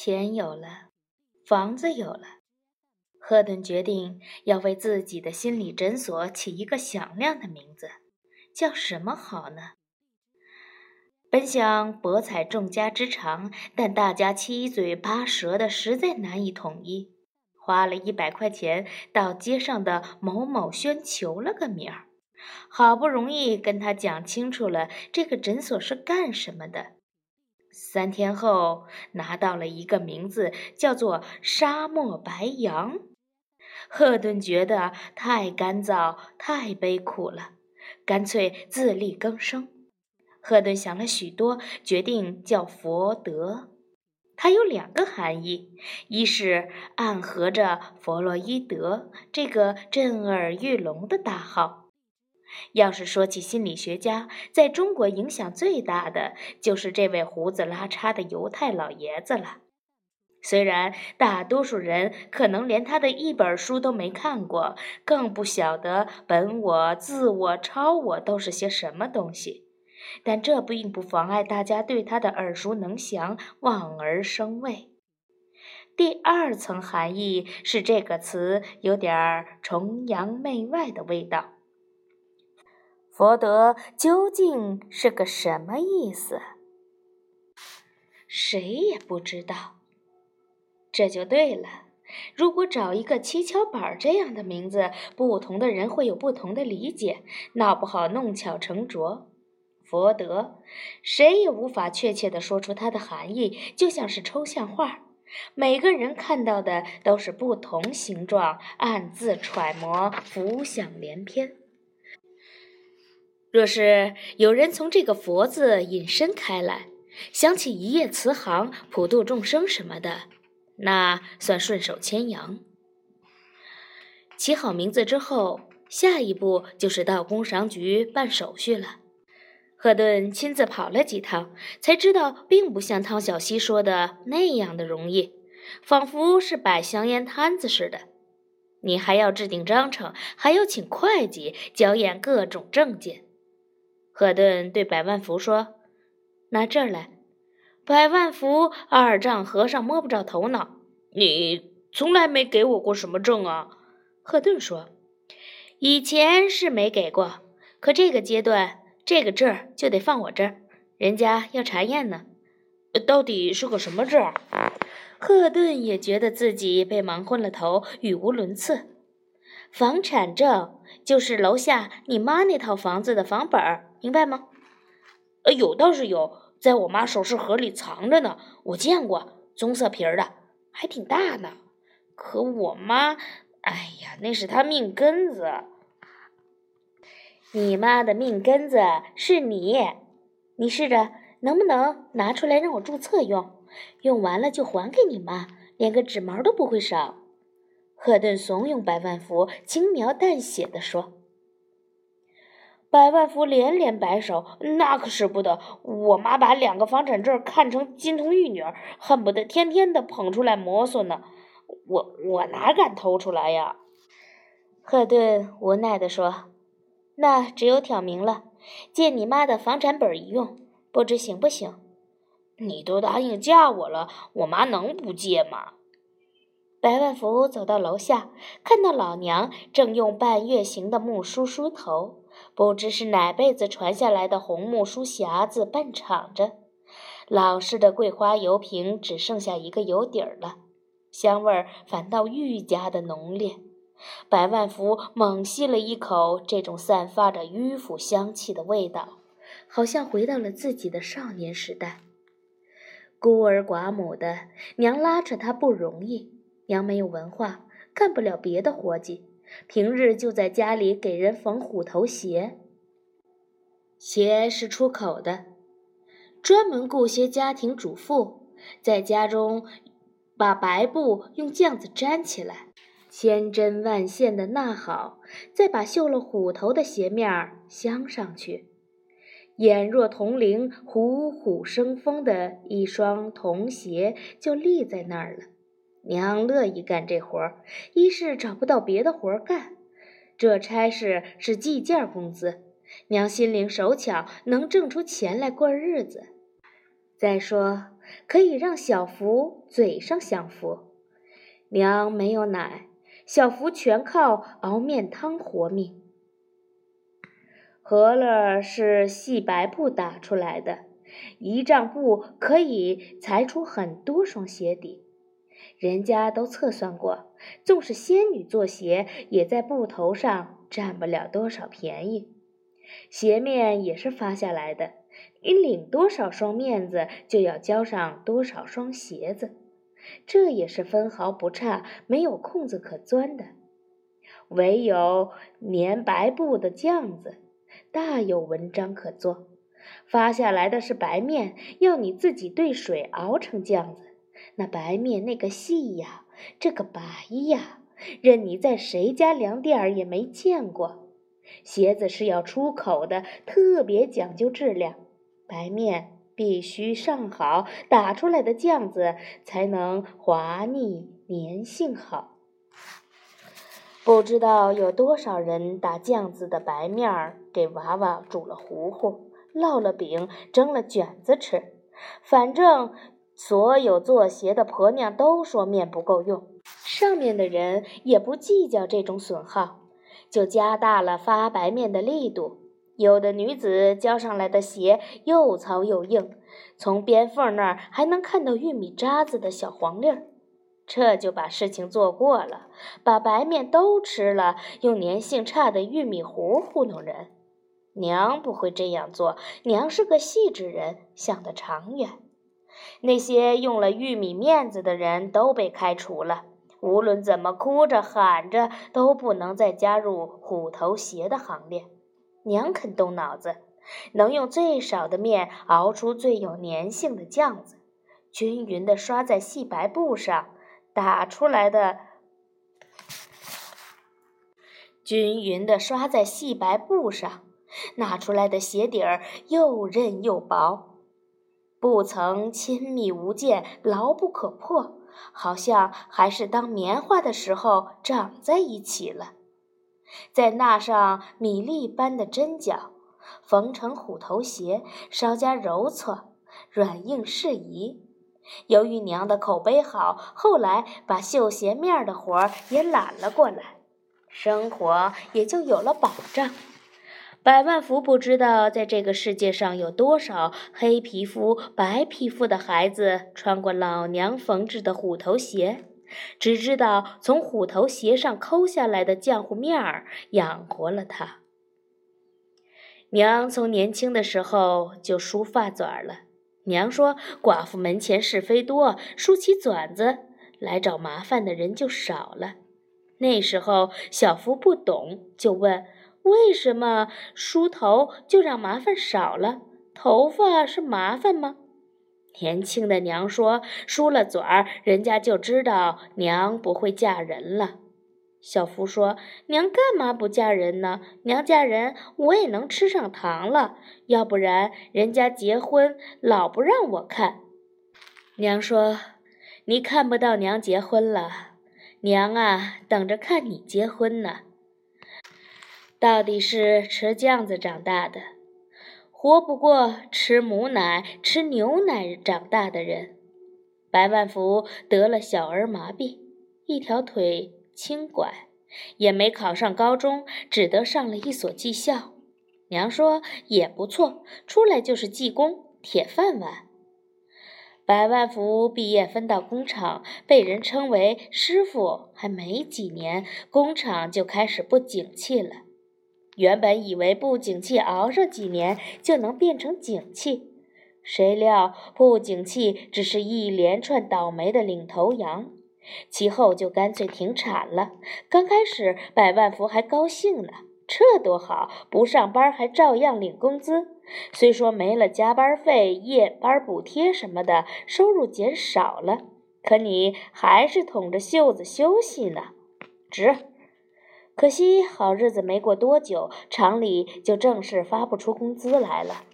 钱有了，房子有了，赫顿决定要为自己的心理诊所起一个响亮的名字，叫什么好呢？本想博采众家之长，但大家七嘴八舌的，实在难以统一。花了一百块钱到街上的某某轩求了个名儿，好不容易跟他讲清楚了这个诊所是干什么的。三天后拿到了一个名字，叫做“沙漠白羊”。赫顿觉得太干燥、太悲苦了，干脆自力更生。赫顿想了许多，决定叫佛德。它有两个含义：一是暗合着弗洛伊德这个震耳欲聋的大号。要是说起心理学家，在中国影响最大的就是这位胡子拉碴的犹太老爷子了。虽然大多数人可能连他的一本书都没看过，更不晓得本我、自我、超我都是些什么东西。但这并不妨碍大家对他的耳熟能详、望而生畏。第二层含义是这个词有点崇洋媚外的味道。佛德究竟是个什么意思？谁也不知道。这就对了。如果找一个七巧板这样的名字，不同的人会有不同的理解，闹不好弄巧成拙。佛德，谁也无法确切地说出它的含义，就像是抽象画，每个人看到的都是不同形状，暗自揣摩，浮想联翩。若是有人从这个“佛”字引申开来，想起一夜慈航、普度众生什么的，那算顺手牵羊。起好名字之后，下一步就是到工商局办手续了。赫顿亲自跑了几趟，才知道并不像汤小西说的那样的容易，仿佛是摆香烟摊子似的。你还要制定章程，还要请会计交验各种证件。赫顿对百万福说：“拿这儿来。”百万福二丈和尚摸不着头脑：“你从来没给我过什么证啊？”赫顿说：“以前是没给过，可这个阶段……”这个证儿就得放我这儿，人家要查验呢。到底是个什么证？赫顿也觉得自己被忙昏了头，语无伦次。房产证就是楼下你妈那套房子的房本儿，明白吗？呃，有倒是有，在我妈首饰盒里藏着呢，我见过，棕色皮儿的，还挺大呢。可我妈，哎呀，那是她命根子。你妈的命根子是你，你试着能不能拿出来让我注册用？用完了就还给你妈，连个纸毛都不会少。赫顿怂恿百万福，轻描淡写地说。百万福连连摆手：“那可使不得！我妈把两个房产证看成金童玉女，恨不得天天的捧出来摩挲呢。我我哪敢偷出来呀？”赫顿无奈地说。那只有挑明了，借你妈的房产本一用，不知行不行？你都答应嫁我了，我妈能不借吗？百万福走到楼下，看到老娘正用半月形的木梳梳头，不知是哪辈子传下来的红木梳匣子半敞着，老式的桂花油瓶只剩下一个油底儿了，香味儿反倒愈加的浓烈。百万福猛吸了一口这种散发着迂腐香气的味道，好像回到了自己的少年时代。孤儿寡母的娘拉扯他不容易，娘没有文化，干不了别的活计，平日就在家里给人缝虎头鞋。鞋是出口的，专门雇些家庭主妇在家中把白布用浆子粘起来。千针万线的纳好，再把绣了虎头的鞋面镶上去，眼若铜铃、虎虎生风的一双铜鞋就立在那儿了。娘乐意干这活儿，一是找不到别的活儿干，这差事是计件工资，娘心灵手巧，能挣出钱来过日子。再说，可以让小福嘴上享福。娘没有奶，小福全靠熬面汤活命。和乐是细白布打出来的，一丈布可以裁出很多双鞋底。人家都测算过，纵使仙女做鞋，也在布头上占不了多少便宜。鞋面也是发下来的，你领多少双面子，就要交上多少双鞋子，这也是分毫不差，没有空子可钻的。唯有粘白布的浆子，大有文章可做。发下来的是白面，要你自己兑水熬成浆子。那白面那个细呀，这个白呀，任你在谁家粮店儿也没见过。鞋子是要出口的，特别讲究质量，白面必须上好，打出来的酱子才能滑腻粘性好。不知道有多少人打酱子的白面儿给娃娃煮了糊糊，烙了饼，蒸了卷子吃，反正。所有做鞋的婆娘都说面不够用，上面的人也不计较这种损耗，就加大了发白面的力度。有的女子交上来的鞋又糙又硬，从边缝那儿还能看到玉米渣子的小黄粒儿，这就把事情做过了，把白面都吃了，用粘性差的玉米糊糊弄人。娘不会这样做，娘是个细致人，想得长远。那些用了玉米面子的人都被开除了，无论怎么哭着喊着，都不能再加入虎头鞋的行列。娘肯动脑子，能用最少的面熬出最有粘性的酱子，均匀地刷在细白布上，打出来的均匀地刷在细白布上，拿出来的鞋底儿又韧又薄。不曾亲密无间，牢不可破，好像还是当棉花的时候长在一起了。再纳上米粒般的针脚，缝成虎头鞋，稍加揉搓，软硬适宜。由于娘的口碑好，后来把绣鞋面的活儿也揽了过来，生活也就有了保障。百万福不知道，在这个世界上有多少黑皮肤、白皮肤的孩子穿过老娘缝制的虎头鞋，只知道从虎头鞋上抠下来的浆糊面儿养活了他。娘从年轻的时候就梳发卷了。娘说：“寡妇门前是非多，梳起卷子来找麻烦的人就少了。”那时候小福不懂，就问。为什么梳头就让麻烦少了？头发是麻烦吗？年轻的娘说：“梳了嘴儿，人家就知道娘不会嫁人了。”小福说：“娘干嘛不嫁人呢？娘嫁人，我也能吃上糖了。要不然人家结婚老不让我看。”娘说：“你看不到娘结婚了，娘啊，等着看你结婚呢。”到底是吃酱子长大的，活不过吃母奶、吃牛奶长大的人。白万福得了小儿麻痹，一条腿轻拐，也没考上高中，只得上了一所技校。娘说也不错，出来就是技工，铁饭碗。白万福毕业分到工厂，被人称为师傅，还没几年，工厂就开始不景气了。原本以为不景气熬上几年就能变成景气，谁料不景气只是一连串倒霉的领头羊，其后就干脆停产了。刚开始百万福还高兴呢，这多好，不上班还照样领工资。虽说没了加班费、夜班补贴什么的，收入减少了，可你还是捅着袖子休息呢，值。可惜，好日子没过多久，厂里就正式发不出工资来了。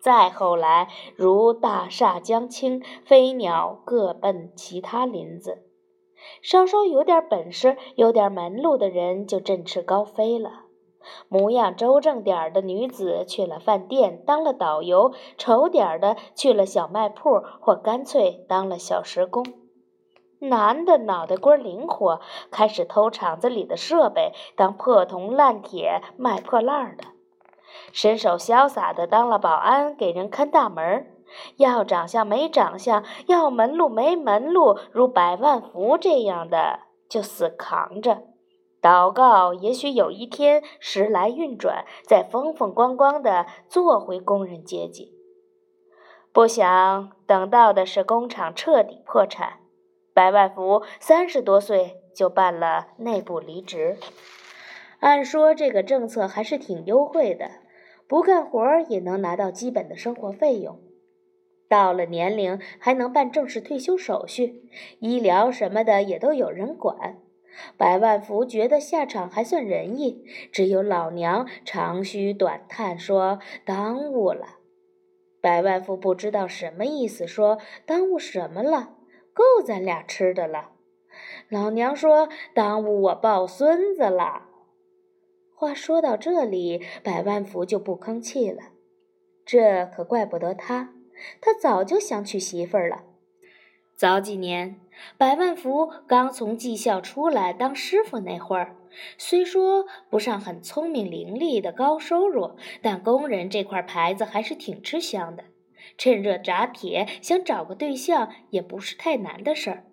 再后来，如大厦将倾，飞鸟各奔其他林子，稍稍有点本事、有点门路的人就振翅高飞了。模样周正点儿的女子去了饭店当了导游，丑点儿的去了小卖铺，或干脆当了小时工。男的脑袋瓜灵活，开始偷厂子里的设备，当破铜烂铁卖破烂的；身手潇洒的当了保安，给人看大门。要长相没长相，要门路没门路，如百万福这样的就死扛着。祷告，也许有一天时来运转，再风风光光的做回工人阶级。不想等到的是工厂彻底破产。百万福三十多岁就办了内部离职。按说这个政策还是挺优惠的，不干活也能拿到基本的生活费用。到了年龄还能办正式退休手续，医疗什么的也都有人管。百万福觉得下场还算仁义，只有老娘长吁短叹说：“耽误了。”百万福不知道什么意思，说：“耽误什么了？够咱俩吃的了。”老娘说：“耽误我抱孙子了。”话说到这里，百万福就不吭气了。这可怪不得他，他早就想娶媳妇儿了。早几年，百万福刚从技校出来当师傅那会儿，虽说不上很聪明伶俐的高收入，但工人这块牌子还是挺吃香的。趁热打铁，想找个对象也不是太难的事儿。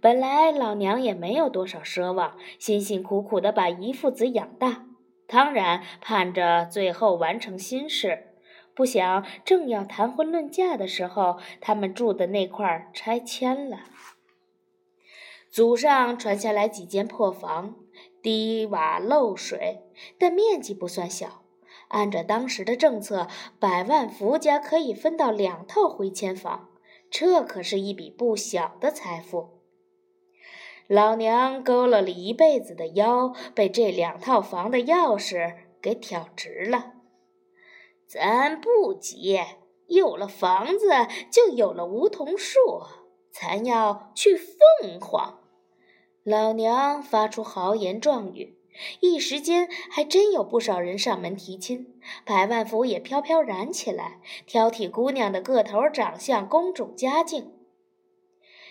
本来老娘也没有多少奢望，辛辛苦苦的把姨父子养大，当然盼着最后完成心事。不想正要谈婚论嫁的时候，他们住的那块儿拆迁了。祖上传下来几间破房，低瓦漏水，但面积不算小。按照当时的政策，百万福家可以分到两套回迁房，这可是一笔不小的财富。老娘佝偻了一辈子的腰，被这两套房的钥匙给挑直了。咱不急，有了房子就有了梧桐树，咱要去凤凰。老娘发出豪言壮语，一时间还真有不少人上门提亲，百万福也飘飘然起来，挑剔姑娘的个头、长相、公主家境。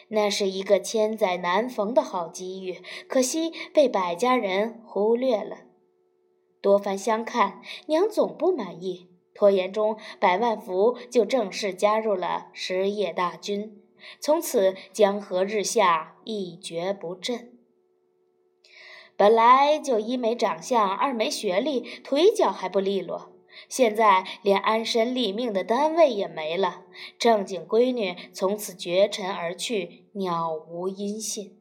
那是一个千载难逢的好机遇，可惜被百家人忽略了。多番相看，娘总不满意。拖延中，百万福就正式加入了实业大军，从此江河日下，一蹶不振。本来就一没长相，二没学历，腿脚还不利落，现在连安身立命的单位也没了，正经闺女从此绝尘而去，杳无音信。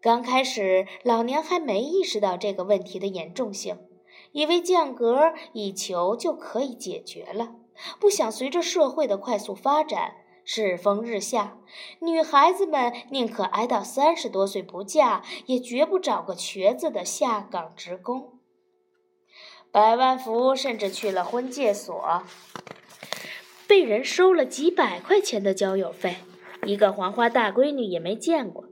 刚开始，老娘还没意识到这个问题的严重性。以为降格以求就可以解决了，不想随着社会的快速发展，世风日下，女孩子们宁可挨到三十多岁不嫁，也绝不找个瘸子的下岗职工。百万福甚至去了婚介所，被人收了几百块钱的交友费，一个黄花大闺女也没见过。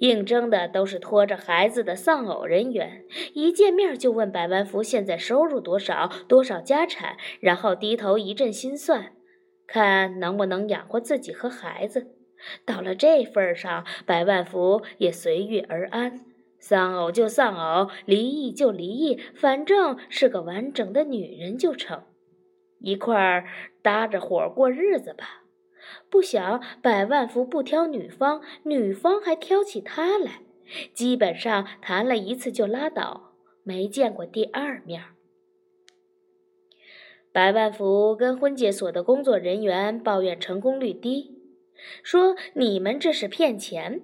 应征的都是拖着孩子的丧偶人员，一见面就问百万福现在收入多少，多少家产，然后低头一阵心算，看能不能养活自己和孩子。到了这份上，百万福也随遇而安，丧偶就丧偶，离异就离异，反正是个完整的女人就成，一块儿搭着伙过日子吧。不想百万福不挑女方，女方还挑起他来，基本上谈了一次就拉倒，没见过第二面。百万福跟婚介所的工作人员抱怨成功率低，说你们这是骗钱。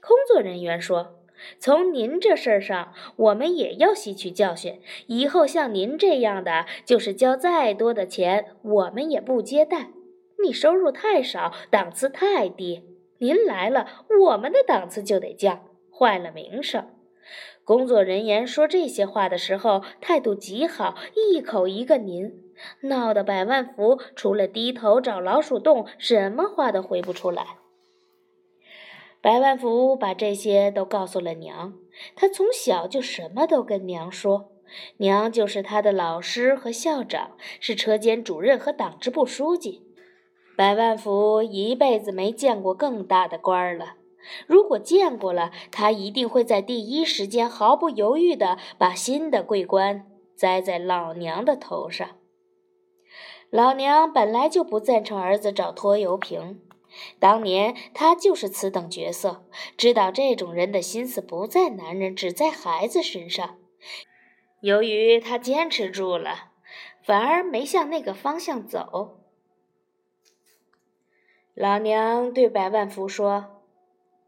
工作人员说，从您这事儿上，我们也要吸取教训，以后像您这样的，就是交再多的钱，我们也不接待。你收入太少，档次太低，您来了，我们的档次就得降，坏了名声。工作人员说这些话的时候，态度极好，一口一个您，闹得百万福除了低头找老鼠洞，什么话都回不出来。百万福把这些都告诉了娘，他从小就什么都跟娘说，娘就是他的老师和校长，是车间主任和党支部书记。百万福一辈子没见过更大的官儿了，如果见过了，他一定会在第一时间毫不犹豫地把新的桂冠栽在老娘的头上。老娘本来就不赞成儿子找拖油瓶。当年他就是此等角色，知道这种人的心思不在男人，只在孩子身上。由于他坚持住了，反而没向那个方向走。老娘对百万福说：“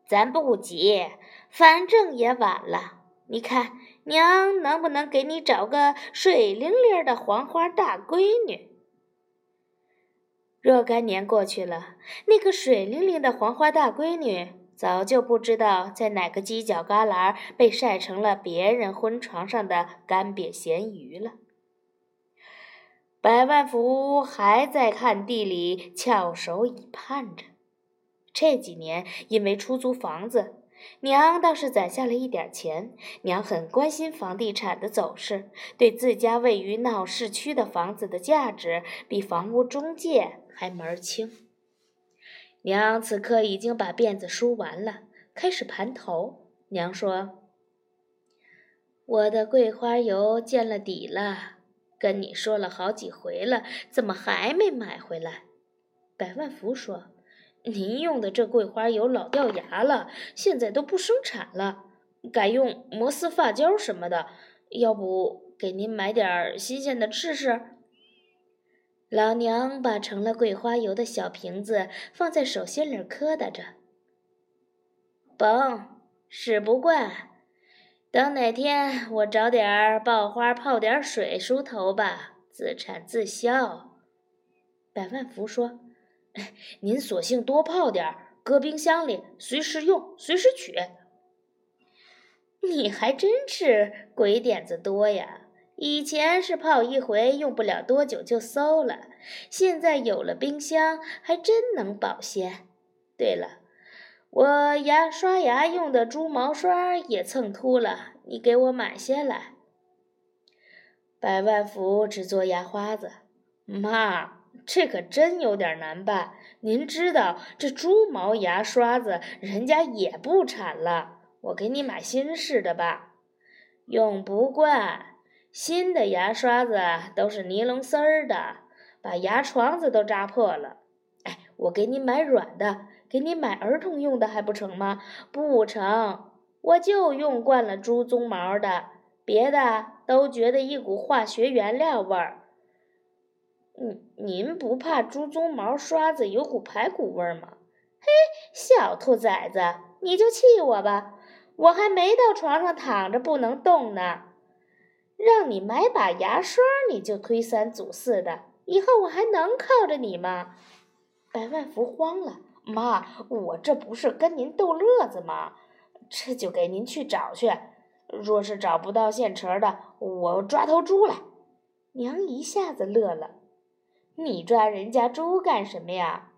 咱不急，反正也晚了。你看，娘能不能给你找个水灵灵的黄花大闺女？”若干年过去了，那个水灵灵的黄花大闺女早就不知道在哪个犄角旮旯被晒成了别人婚床上的干瘪咸鱼了。百万福还在看地里翘首以盼着。这几年因为出租房子。娘倒是攒下了一点钱，娘很关心房地产的走势，对自家位于闹市区的房子的价值比房屋中介还门儿清。娘此刻已经把辫子梳完了，开始盘头。娘说：“我的桂花油见了底了，跟你说了好几回了，怎么还没买回来？”百万福说。您用的这桂花油老掉牙了，现在都不生产了，改用摩丝发胶什么的。要不给您买点新鲜的试试？老娘把盛了桂花油的小瓶子放在手心里磕打着。甭，使不惯。等哪天我找点儿爆花泡点水梳头吧，自产自销。百万福说。您索性多泡点儿，搁冰箱里，随时用，随时取。你还真是鬼点子多呀！以前是泡一回用不了多久就馊了，现在有了冰箱，还真能保鲜。对了，我牙刷牙用的猪毛刷也蹭秃了，你给我买些来。百万福只做牙花子，妈。这可真有点难办。您知道，这猪毛牙刷子人家也不产了。我给你买新式的吧，用不惯。新的牙刷子都是尼龙丝儿的，把牙床子都扎破了。哎，我给你买软的，给你买儿童用的还不成吗？不成，我就用惯了猪鬃毛的，别的都觉得一股化学原料味儿。嗯，您不怕猪鬃毛刷子有股排骨味儿吗？嘿，小兔崽子，你就气我吧！我还没到床上躺着不能动呢，让你买把牙刷，你就推三阻四的，以后我还能靠着你吗？百万福慌了，妈，我这不是跟您逗乐子吗？这就给您去找去，若是找不到现成的，我抓头猪来。娘一下子乐了。你抓人家猪干什么呀？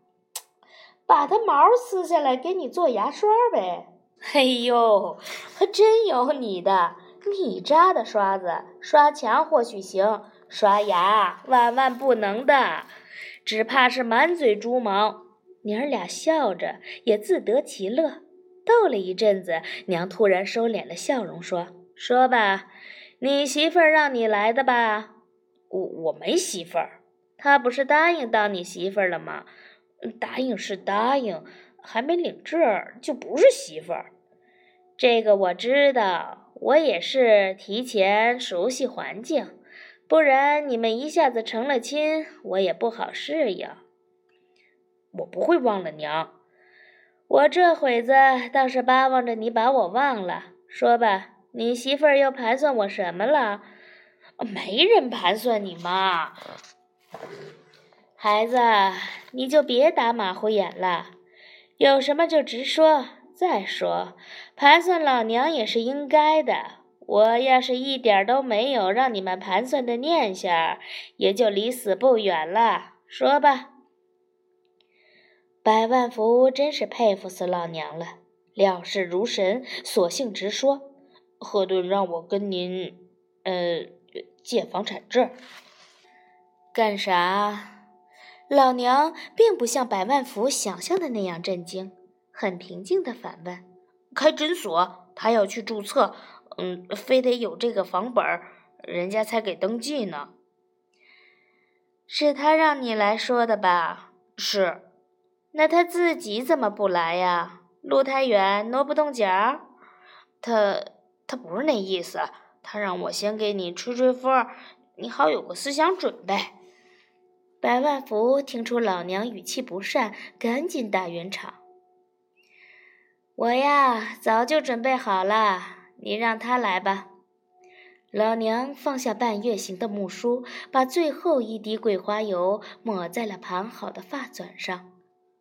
把它毛撕下来给你做牙刷呗！哎呦，还真有你的！你扎的刷子刷墙或许行，刷牙万万不能的，只怕是满嘴猪毛。娘儿俩笑着，也自得其乐。逗了一阵子，娘突然收敛了笑容，说：“说吧，你媳妇儿让你来的吧？我我没媳妇儿。”她不是答应当你媳妇儿了吗？答应是答应，还没领证儿就不是媳妇儿。这个我知道，我也是提前熟悉环境，不然你们一下子成了亲，我也不好适应。我不会忘了娘，我这会子倒是巴望着你把我忘了。说吧，你媳妇儿又盘算我什么了？没人盘算你妈。孩子，你就别打马虎眼了，有什么就直说。再说，盘算老娘也是应该的。我要是一点都没有让你们盘算的念想，也就离死不远了。说吧。百万福真是佩服死老娘了。料事如神，索性直说：“赫顿让我跟您，呃，借房产证。”干啥？老娘并不像百万福想象的那样震惊，很平静的反问：“开诊所，他要去注册，嗯，非得有这个房本儿，人家才给登记呢。”是他让你来说的吧？是。那他自己怎么不来呀？路太远，挪不动脚。他他不是那意思，他让我先给你吹吹风，你好有个思想准备。百万福听出老娘语气不善，赶紧打圆场：“我呀，早就准备好了，你让他来吧。”老娘放下半月形的木梳，把最后一滴桂花油抹在了盘好的发纂上，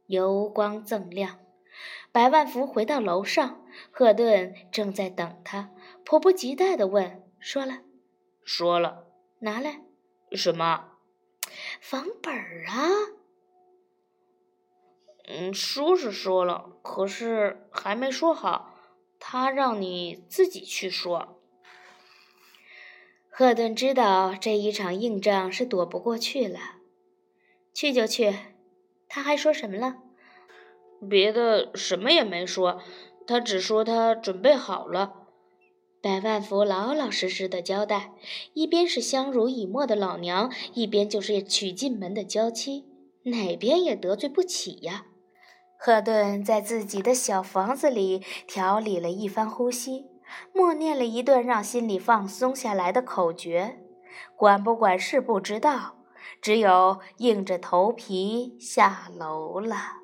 油光锃亮。百万福回到楼上，赫顿正在等他，迫不及待地问：“说了，说了，拿来什么？”房本儿啊，嗯，说是说了，可是还没说好，他让你自己去说。赫顿知道这一场硬仗是躲不过去了，去就去。他还说什么了？别的什么也没说，他只说他准备好了。百万福老老实实的交代，一边是相濡以沫的老娘，一边就是娶进门的娇妻，哪边也得罪不起呀。赫顿在自己的小房子里调理了一番呼吸，默念了一段让心里放松下来的口诀，管不管事不知道，只有硬着头皮下楼了。